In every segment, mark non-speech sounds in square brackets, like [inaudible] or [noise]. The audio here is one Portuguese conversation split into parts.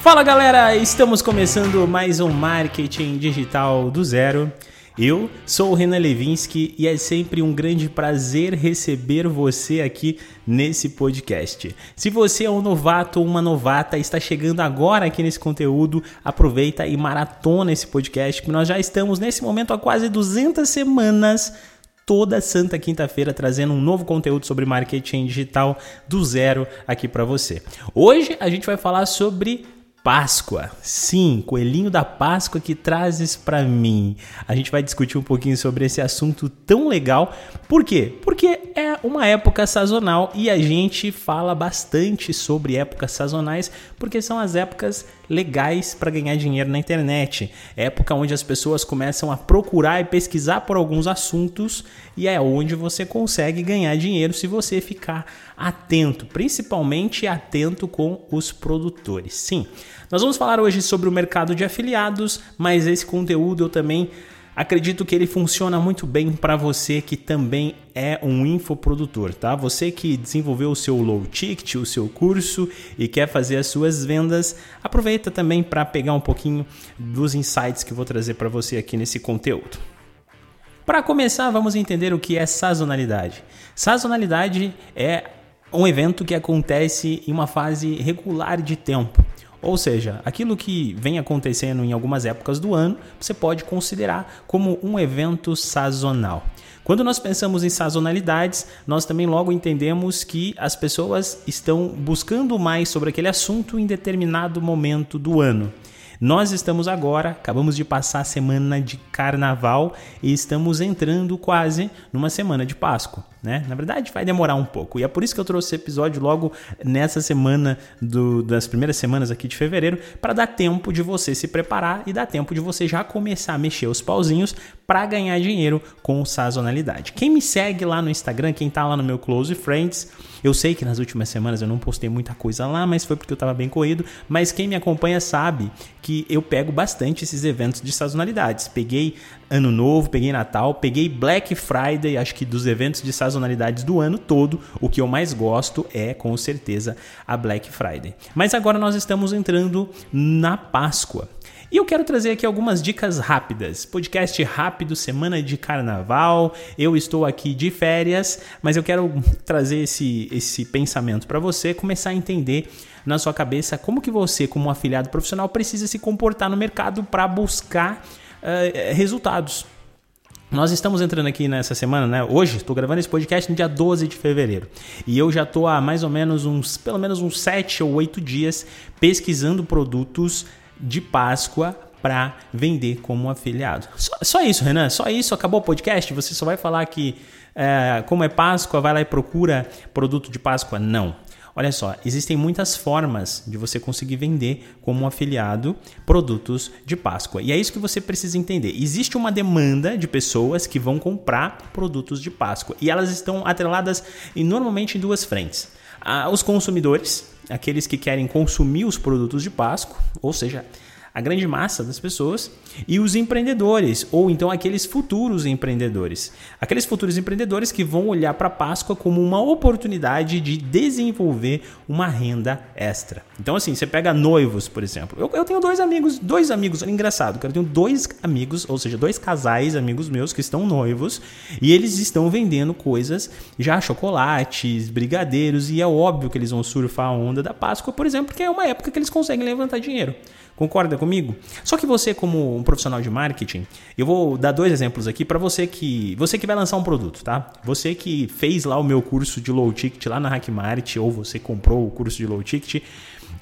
Fala galera, estamos começando mais um Marketing Digital do Zero. Eu sou o Renan Levinsky e é sempre um grande prazer receber você aqui nesse podcast. Se você é um novato ou uma novata está chegando agora aqui nesse conteúdo, aproveita e maratona esse podcast, que nós já estamos nesse momento há quase 200 semanas toda santa quinta-feira trazendo um novo conteúdo sobre marketing digital do zero aqui para você. Hoje a gente vai falar sobre Páscoa. Sim, coelhinho da Páscoa que trazes para mim. A gente vai discutir um pouquinho sobre esse assunto tão legal. Por quê? Porque é uma época sazonal e a gente fala bastante sobre épocas sazonais porque são as épocas legais para ganhar dinheiro na internet. Época onde as pessoas começam a procurar e pesquisar por alguns assuntos e é onde você consegue ganhar dinheiro se você ficar atento, principalmente atento com os produtores. Sim, nós vamos falar hoje sobre o mercado de afiliados, mas esse conteúdo eu também acredito que ele funciona muito bem para você que também é um infoprodutor, tá? Você que desenvolveu o seu low ticket, o seu curso e quer fazer as suas vendas, aproveita também para pegar um pouquinho dos insights que vou trazer para você aqui nesse conteúdo. Para começar, vamos entender o que é sazonalidade. Sazonalidade é um evento que acontece em uma fase regular de tempo. Ou seja, aquilo que vem acontecendo em algumas épocas do ano, você pode considerar como um evento sazonal. Quando nós pensamos em sazonalidades, nós também logo entendemos que as pessoas estão buscando mais sobre aquele assunto em determinado momento do ano. Nós estamos agora, acabamos de passar a semana de carnaval e estamos entrando quase numa semana de Páscoa né? Na verdade, vai demorar um pouco. E é por isso que eu trouxe esse episódio logo nessa semana do, das primeiras semanas aqui de fevereiro, para dar tempo de você se preparar e dar tempo de você já começar a mexer os pauzinhos para ganhar dinheiro com sazonalidade. Quem me segue lá no Instagram, quem tá lá no meu Close Friends, eu sei que nas últimas semanas eu não postei muita coisa lá, mas foi porque eu estava bem corrido. Mas quem me acompanha sabe que eu pego bastante esses eventos de sazonalidades. Peguei Ano Novo, peguei Natal, peguei Black Friday, acho que dos eventos de sazonalidades do ano todo, o que eu mais gosto é, com certeza, a Black Friday. Mas agora nós estamos entrando na Páscoa. E eu quero trazer aqui algumas dicas rápidas. Podcast rápido, semana de carnaval. Eu estou aqui de férias, mas eu quero trazer esse, esse pensamento para você começar a entender na sua cabeça como que você, como afiliado profissional, precisa se comportar no mercado para buscar uh, resultados. Nós estamos entrando aqui nessa semana, né? Hoje, estou gravando esse podcast no dia 12 de fevereiro. E eu já estou há mais ou menos uns, pelo menos uns 7 ou 8 dias pesquisando produtos de Páscoa para vender como afiliado. Só, só, isso, Renan. Só isso. Acabou o podcast? Você só vai falar que, é, como é Páscoa, vai lá e procura produto de Páscoa? Não. Olha só, existem muitas formas de você conseguir vender como um afiliado produtos de Páscoa. E é isso que você precisa entender. Existe uma demanda de pessoas que vão comprar produtos de Páscoa e elas estão atreladas em, normalmente em duas frentes. Ah, os consumidores, aqueles que querem consumir os produtos de Páscoa, ou seja, a grande massa das pessoas, e os empreendedores, ou então aqueles futuros empreendedores. Aqueles futuros empreendedores que vão olhar para a Páscoa como uma oportunidade de desenvolver uma renda extra. Então, assim, você pega noivos, por exemplo. Eu, eu tenho dois amigos, dois amigos, engraçado, eu tenho dois amigos, ou seja, dois casais, amigos meus, que estão noivos, e eles estão vendendo coisas, já chocolates, brigadeiros, e é óbvio que eles vão surfar a onda da Páscoa, por exemplo, porque é uma época que eles conseguem levantar dinheiro. Concorda comigo? Só que você, como um profissional de marketing, eu vou dar dois exemplos aqui para você que você que vai lançar um produto, tá? Você que fez lá o meu curso de low ticket lá na Hackmart ou você comprou o curso de low ticket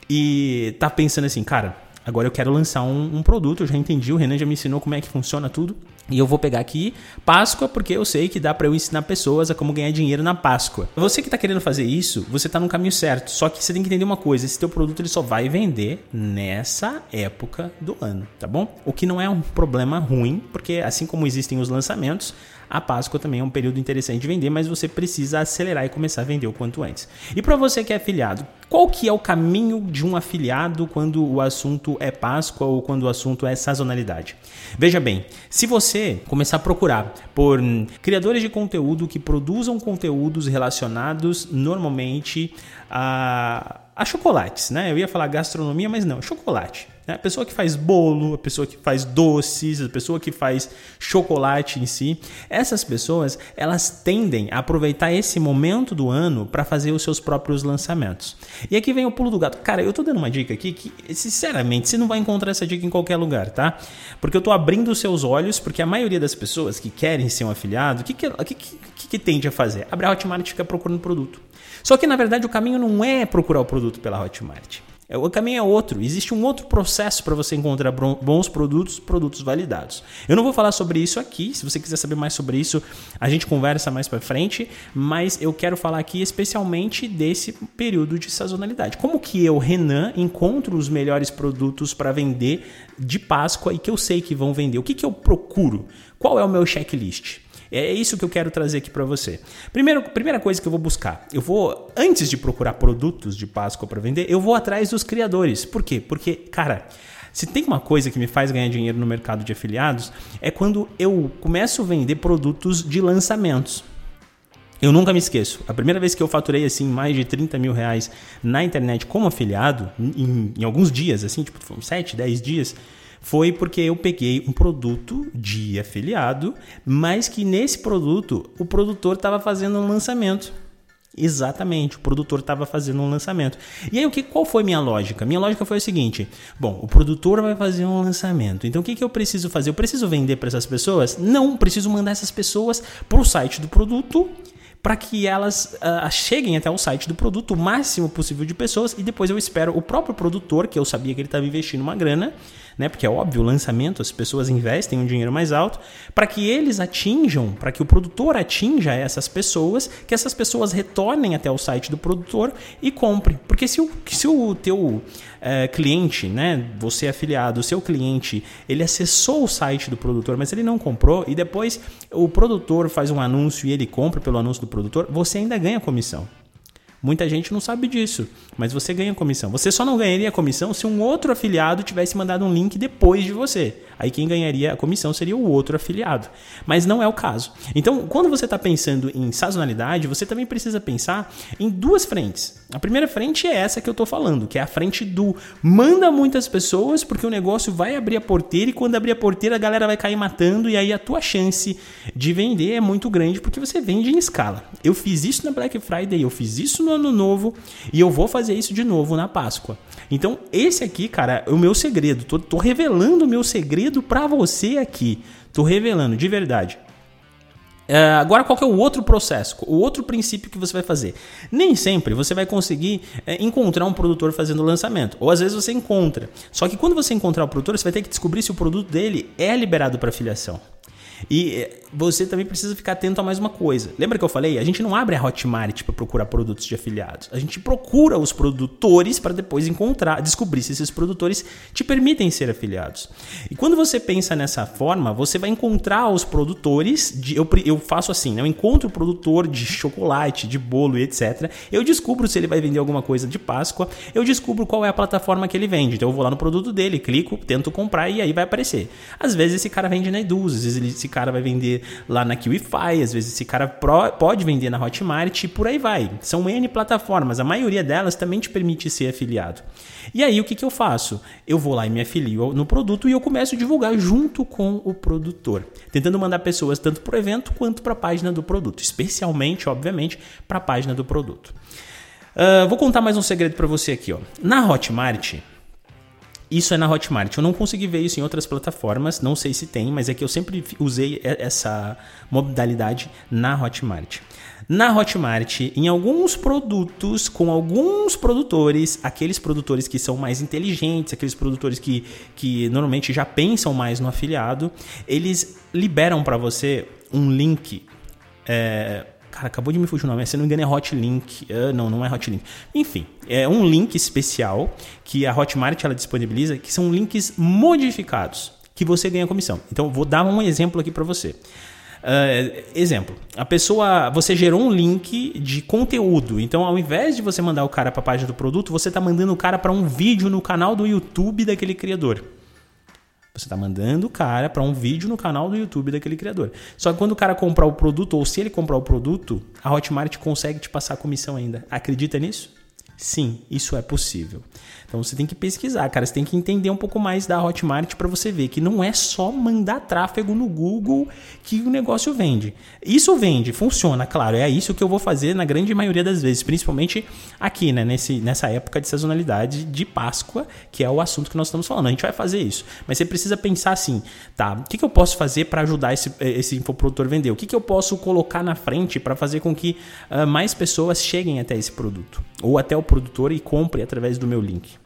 e tá pensando assim, cara, agora eu quero lançar um, um produto, eu já entendi, o Renan já me ensinou como é que funciona tudo. E eu vou pegar aqui Páscoa, porque eu sei que dá para eu ensinar pessoas a como ganhar dinheiro na Páscoa. Você que está querendo fazer isso, você está no caminho certo. Só que você tem que entender uma coisa: esse teu produto ele só vai vender nessa época do ano, tá bom? O que não é um problema ruim, porque assim como existem os lançamentos, a Páscoa também é um período interessante de vender, mas você precisa acelerar e começar a vender o quanto antes. E para você que é afiliado, qual que é o caminho de um afiliado quando o assunto é Páscoa ou quando o assunto é sazonalidade? Veja bem, se você começar a procurar por criadores de conteúdo que produzam conteúdos relacionados normalmente a a chocolates, né? Eu ia falar gastronomia, mas não, chocolate. Né? A pessoa que faz bolo, a pessoa que faz doces, a pessoa que faz chocolate em si, essas pessoas elas tendem a aproveitar esse momento do ano para fazer os seus próprios lançamentos. E aqui vem o pulo do gato. Cara, eu tô dando uma dica aqui que, sinceramente, você não vai encontrar essa dica em qualquer lugar, tá? Porque eu tô abrindo os seus olhos, porque a maioria das pessoas que querem ser um afiliado, o que, que, que, que, que tende a fazer? Abre a Hotmart e fica procurando produto. Só que na verdade o caminho não é procurar o produto pela Hotmart. É, o caminho é outro. Existe um outro processo para você encontrar bons produtos, produtos validados. Eu não vou falar sobre isso aqui. Se você quiser saber mais sobre isso, a gente conversa mais para frente. Mas eu quero falar aqui especialmente desse período de sazonalidade. Como que eu, Renan, encontro os melhores produtos para vender de Páscoa e que eu sei que vão vender? O que, que eu procuro? Qual é o meu checklist? É isso que eu quero trazer aqui para você. Primeiro, primeira coisa que eu vou buscar, eu vou antes de procurar produtos de Páscoa para vender, eu vou atrás dos criadores. Por quê? Porque, cara, se tem uma coisa que me faz ganhar dinheiro no mercado de afiliados, é quando eu começo a vender produtos de lançamentos. Eu nunca me esqueço. A primeira vez que eu faturei assim mais de 30 mil reais na internet como afiliado, em, em alguns dias, assim, tipo, foram 7, 10 dias, foi porque eu peguei um produto de afiliado, mas que nesse produto o produtor estava fazendo um lançamento. Exatamente, o produtor estava fazendo um lançamento. E aí, o que, qual foi minha lógica? Minha lógica foi o seguinte: bom, o produtor vai fazer um lançamento. Então, o que, que eu preciso fazer? Eu preciso vender para essas pessoas? Não, preciso mandar essas pessoas para o site do produto para que elas uh, cheguem até o site do produto o máximo possível de pessoas e depois eu espero o próprio produtor, que eu sabia que ele estava investindo uma grana, né? Porque é óbvio, o lançamento, as pessoas investem um dinheiro mais alto, para que eles atinjam, para que o produtor atinja essas pessoas, que essas pessoas retornem até o site do produtor e comprem. Porque se o, se o teu é, cliente, né, você é afiliado, o seu cliente, ele acessou o site do produtor, mas ele não comprou, e depois o produtor faz um anúncio e ele compra pelo anúncio do produtor, você ainda ganha comissão. Muita gente não sabe disso, mas você ganha comissão. Você só não ganharia comissão se um outro afiliado tivesse mandado um link depois de você. Aí quem ganharia a comissão seria o outro afiliado. Mas não é o caso. Então, quando você está pensando em sazonalidade, você também precisa pensar em duas frentes. A primeira frente é essa que eu estou falando, que é a frente do manda muitas pessoas, porque o negócio vai abrir a porteira e quando abrir a porteira a galera vai cair matando e aí a tua chance de vender é muito grande porque você vende em escala. Eu fiz isso na Black Friday, eu fiz isso no Ano Novo e eu vou fazer isso de novo na Páscoa. Então, esse aqui, cara, é o meu segredo. Tô, tô revelando o meu segredo para você aqui. Tô revelando, de verdade. Uh, agora, qual é o outro processo? O outro princípio que você vai fazer? Nem sempre você vai conseguir é, encontrar um produtor fazendo lançamento. Ou às vezes você encontra. Só que quando você encontrar o produtor, você vai ter que descobrir se o produto dele é liberado para filiação. E eh, você também precisa ficar atento a mais uma coisa. Lembra que eu falei? A gente não abre a Hotmart para procurar produtos de afiliados. A gente procura os produtores para depois encontrar, descobrir se esses produtores te permitem ser afiliados. E quando você pensa nessa forma, você vai encontrar os produtores. De, eu, eu faço assim, né? eu encontro o produtor de chocolate, de bolo e etc. Eu descubro se ele vai vender alguma coisa de Páscoa. Eu descubro qual é a plataforma que ele vende. Então eu vou lá no produto dele, clico, tento comprar e aí vai aparecer. Às vezes esse cara vende na Eduz, às vezes esse cara vai vender lá na Kiwify, às vezes esse cara pro, pode vender na Hotmart e por aí vai. São N plataformas, a maioria delas também te permite ser afiliado. E aí o que, que eu faço? Eu vou lá e me afilio no produto e eu começo a divulgar junto com o produtor, tentando mandar pessoas tanto para o evento quanto para a página do produto, especialmente, obviamente, para a página do produto. Uh, vou contar mais um segredo para você aqui. Ó. Na Hotmart, isso é na Hotmart. Eu não consegui ver isso em outras plataformas, não sei se tem, mas é que eu sempre usei essa modalidade na Hotmart. Na Hotmart, em alguns produtos, com alguns produtores, aqueles produtores que são mais inteligentes, aqueles produtores que, que normalmente já pensam mais no afiliado, eles liberam para você um link. É, Cara, acabou de me fugir o nome. Se não me engano, é Hotlink. Uh, não, não é Hotlink. Enfim, é um link especial que a Hotmart ela disponibiliza, que são links modificados, que você ganha comissão. Então, vou dar um exemplo aqui para você. Uh, exemplo, a pessoa, você gerou um link de conteúdo. Então, ao invés de você mandar o cara para a página do produto, você está mandando o cara para um vídeo no canal do YouTube daquele criador. Você está mandando o cara para um vídeo no canal do YouTube daquele criador. Só que quando o cara comprar o produto, ou se ele comprar o produto, a Hotmart consegue te passar a comissão ainda. Acredita nisso? Sim, isso é possível. Então você tem que pesquisar, cara. Você tem que entender um pouco mais da Hotmart para você ver que não é só mandar tráfego no Google que o negócio vende. Isso vende, funciona, claro. É isso que eu vou fazer na grande maioria das vezes, principalmente aqui, né? Nesse, nessa época de sazonalidade de Páscoa, que é o assunto que nós estamos falando. A gente vai fazer isso. Mas você precisa pensar assim, tá? O que, que eu posso fazer para ajudar esse, esse infoprodutor a vender? O que, que eu posso colocar na frente para fazer com que uh, mais pessoas cheguem até esse produto? Ou até o produtor e compre através do meu link.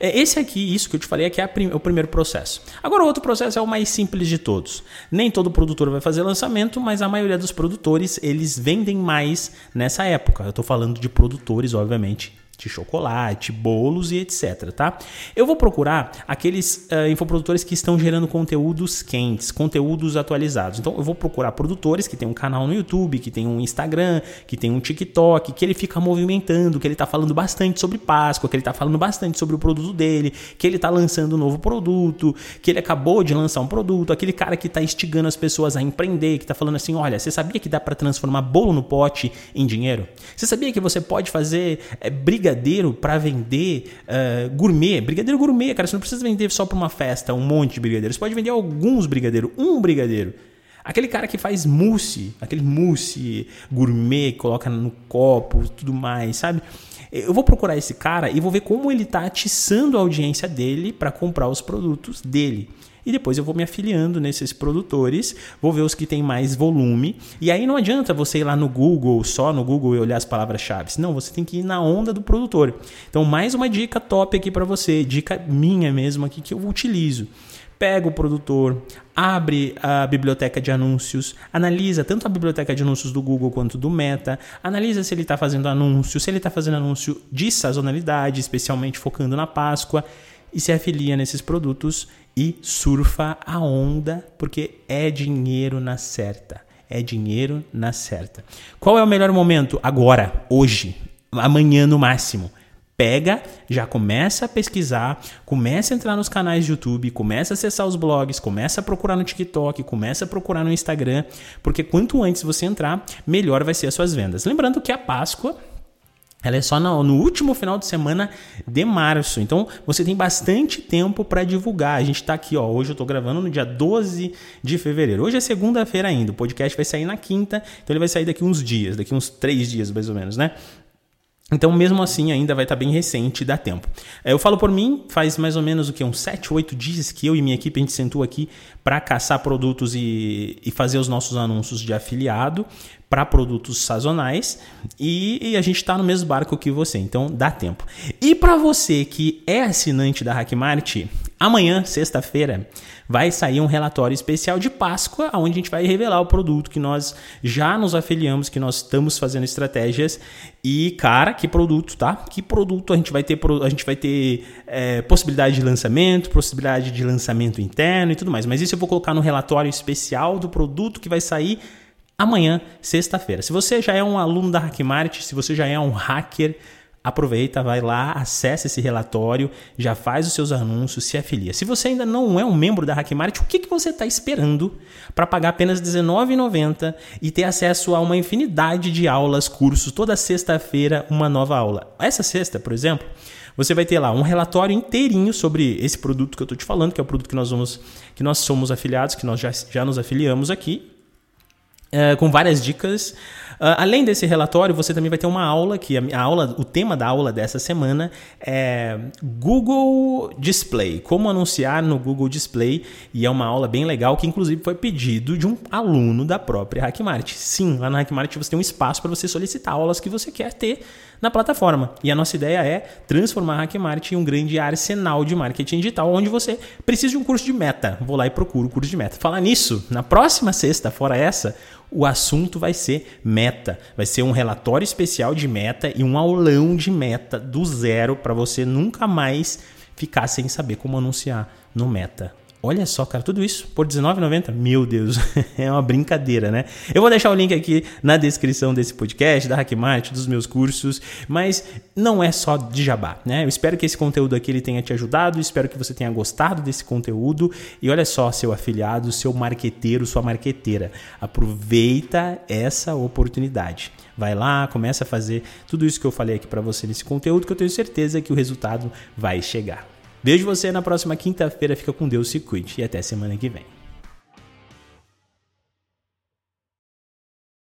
É, esse aqui, isso que eu te falei, aqui é o primeiro processo. Agora, o outro processo é o mais simples de todos. Nem todo produtor vai fazer lançamento, mas a maioria dos produtores, eles vendem mais nessa época. Eu estou falando de produtores, obviamente, de chocolate, bolos e etc, tá? Eu vou procurar aqueles uh, infoprodutores que estão gerando conteúdos quentes, conteúdos atualizados. Então eu vou procurar produtores que tem um canal no YouTube, que tem um Instagram, que tem um TikTok, que ele fica movimentando, que ele tá falando bastante sobre Páscoa, que ele tá falando bastante sobre o produto dele, que ele tá lançando um novo produto, que ele acabou de lançar um produto, aquele cara que tá instigando as pessoas a empreender, que tá falando assim, olha, você sabia que dá para transformar bolo no pote em dinheiro? Você sabia que você pode fazer é, briga brigadeiro para vender uh, gourmet, brigadeiro gourmet, cara, você não precisa vender só para uma festa um monte de brigadeiro, você pode vender alguns brigadeiros, um brigadeiro. Aquele cara que faz mousse, aquele mousse gourmet, coloca no copo, tudo mais, sabe? Eu vou procurar esse cara e vou ver como ele está atiçando a audiência dele para comprar os produtos dele e depois eu vou me afiliando nesses produtores, vou ver os que têm mais volume. E aí não adianta você ir lá no Google, só no Google e olhar as palavras-chave. Não, você tem que ir na onda do produtor. Então, mais uma dica top aqui para você, dica minha mesmo aqui que eu utilizo pega o produtor, abre a biblioteca de anúncios, analisa tanto a biblioteca de anúncios do Google quanto do Meta, analisa se ele está fazendo anúncio, se ele está fazendo anúncio de sazonalidade, especialmente focando na Páscoa, e se afilia nesses produtos e surfa a onda, porque é dinheiro na certa. É dinheiro na certa. Qual é o melhor momento? Agora, hoje, amanhã no máximo. Pega, já começa a pesquisar, começa a entrar nos canais de YouTube, começa a acessar os blogs, começa a procurar no TikTok, começa a procurar no Instagram, porque quanto antes você entrar, melhor vai ser as suas vendas. Lembrando que a Páscoa ela é só no, no, último final de semana de março. Então você tem bastante tempo para divulgar. A gente está aqui, ó. Hoje eu estou gravando no dia 12 de fevereiro. Hoje é segunda-feira ainda. O podcast vai sair na quinta. Então ele vai sair daqui uns dias, daqui uns três dias mais ou menos, né? Então, mesmo assim, ainda vai estar tá bem recente, dá tempo. É, eu falo por mim, faz mais ou menos o que? Uns 7, 8 dias que eu e minha equipe a gente sentou aqui para caçar produtos e, e fazer os nossos anúncios de afiliado para produtos sazonais e, e a gente está no mesmo barco que você, então dá tempo. E para você que é assinante da Hackmart, amanhã, sexta-feira, vai sair um relatório especial de Páscoa, onde a gente vai revelar o produto que nós já nos afiliamos, que nós estamos fazendo estratégias. E, cara, que produto, tá? Que produto a gente vai ter, a gente vai ter é, possibilidade de lançamento, possibilidade de lançamento interno e tudo mais. Mas isso eu vou colocar no relatório especial do produto que vai sair amanhã, sexta-feira. Se você já é um aluno da Hackmart, se você já é um hacker, aproveita, vai lá, acessa esse relatório, já faz os seus anúncios, se afilia. Se você ainda não é um membro da Hackmart, o que, que você está esperando para pagar apenas R$19,90 e ter acesso a uma infinidade de aulas, cursos, toda sexta-feira uma nova aula? Essa sexta, por exemplo, você vai ter lá um relatório inteirinho sobre esse produto que eu estou te falando, que é o produto que nós vamos, que nós somos afiliados, que nós já, já nos afiliamos aqui, é, com várias dicas. Uh, além desse relatório, você também vai ter uma aula que a, a, aula, o tema da aula dessa semana é Google Display, como anunciar no Google Display, e é uma aula bem legal que inclusive foi pedido de um aluno da própria Hackmart. Sim, lá na Hackmart você tem um espaço para você solicitar aulas que você quer ter na plataforma. E a nossa ideia é transformar a Hackmart em um grande arsenal de marketing digital, onde você precisa de um curso de meta. Vou lá e procuro o curso de meta. Falar nisso, na próxima sexta, fora essa, o assunto vai ser meta. Vai ser um relatório especial de meta e um aulão de meta do zero para você nunca mais ficar sem saber como anunciar no meta. Olha só, cara, tudo isso por R$19,90? Meu Deus, [laughs] é uma brincadeira, né? Eu vou deixar o link aqui na descrição desse podcast, da Hackmart, dos meus cursos, mas não é só de jabá, né? Eu espero que esse conteúdo aqui ele tenha te ajudado, espero que você tenha gostado desse conteúdo e olha só, seu afiliado, seu marqueteiro, sua marqueteira, aproveita essa oportunidade. Vai lá, começa a fazer tudo isso que eu falei aqui para você nesse conteúdo que eu tenho certeza que o resultado vai chegar. Vejo você na próxima quinta-feira. Fica com Deus, se cuide e até semana que vem.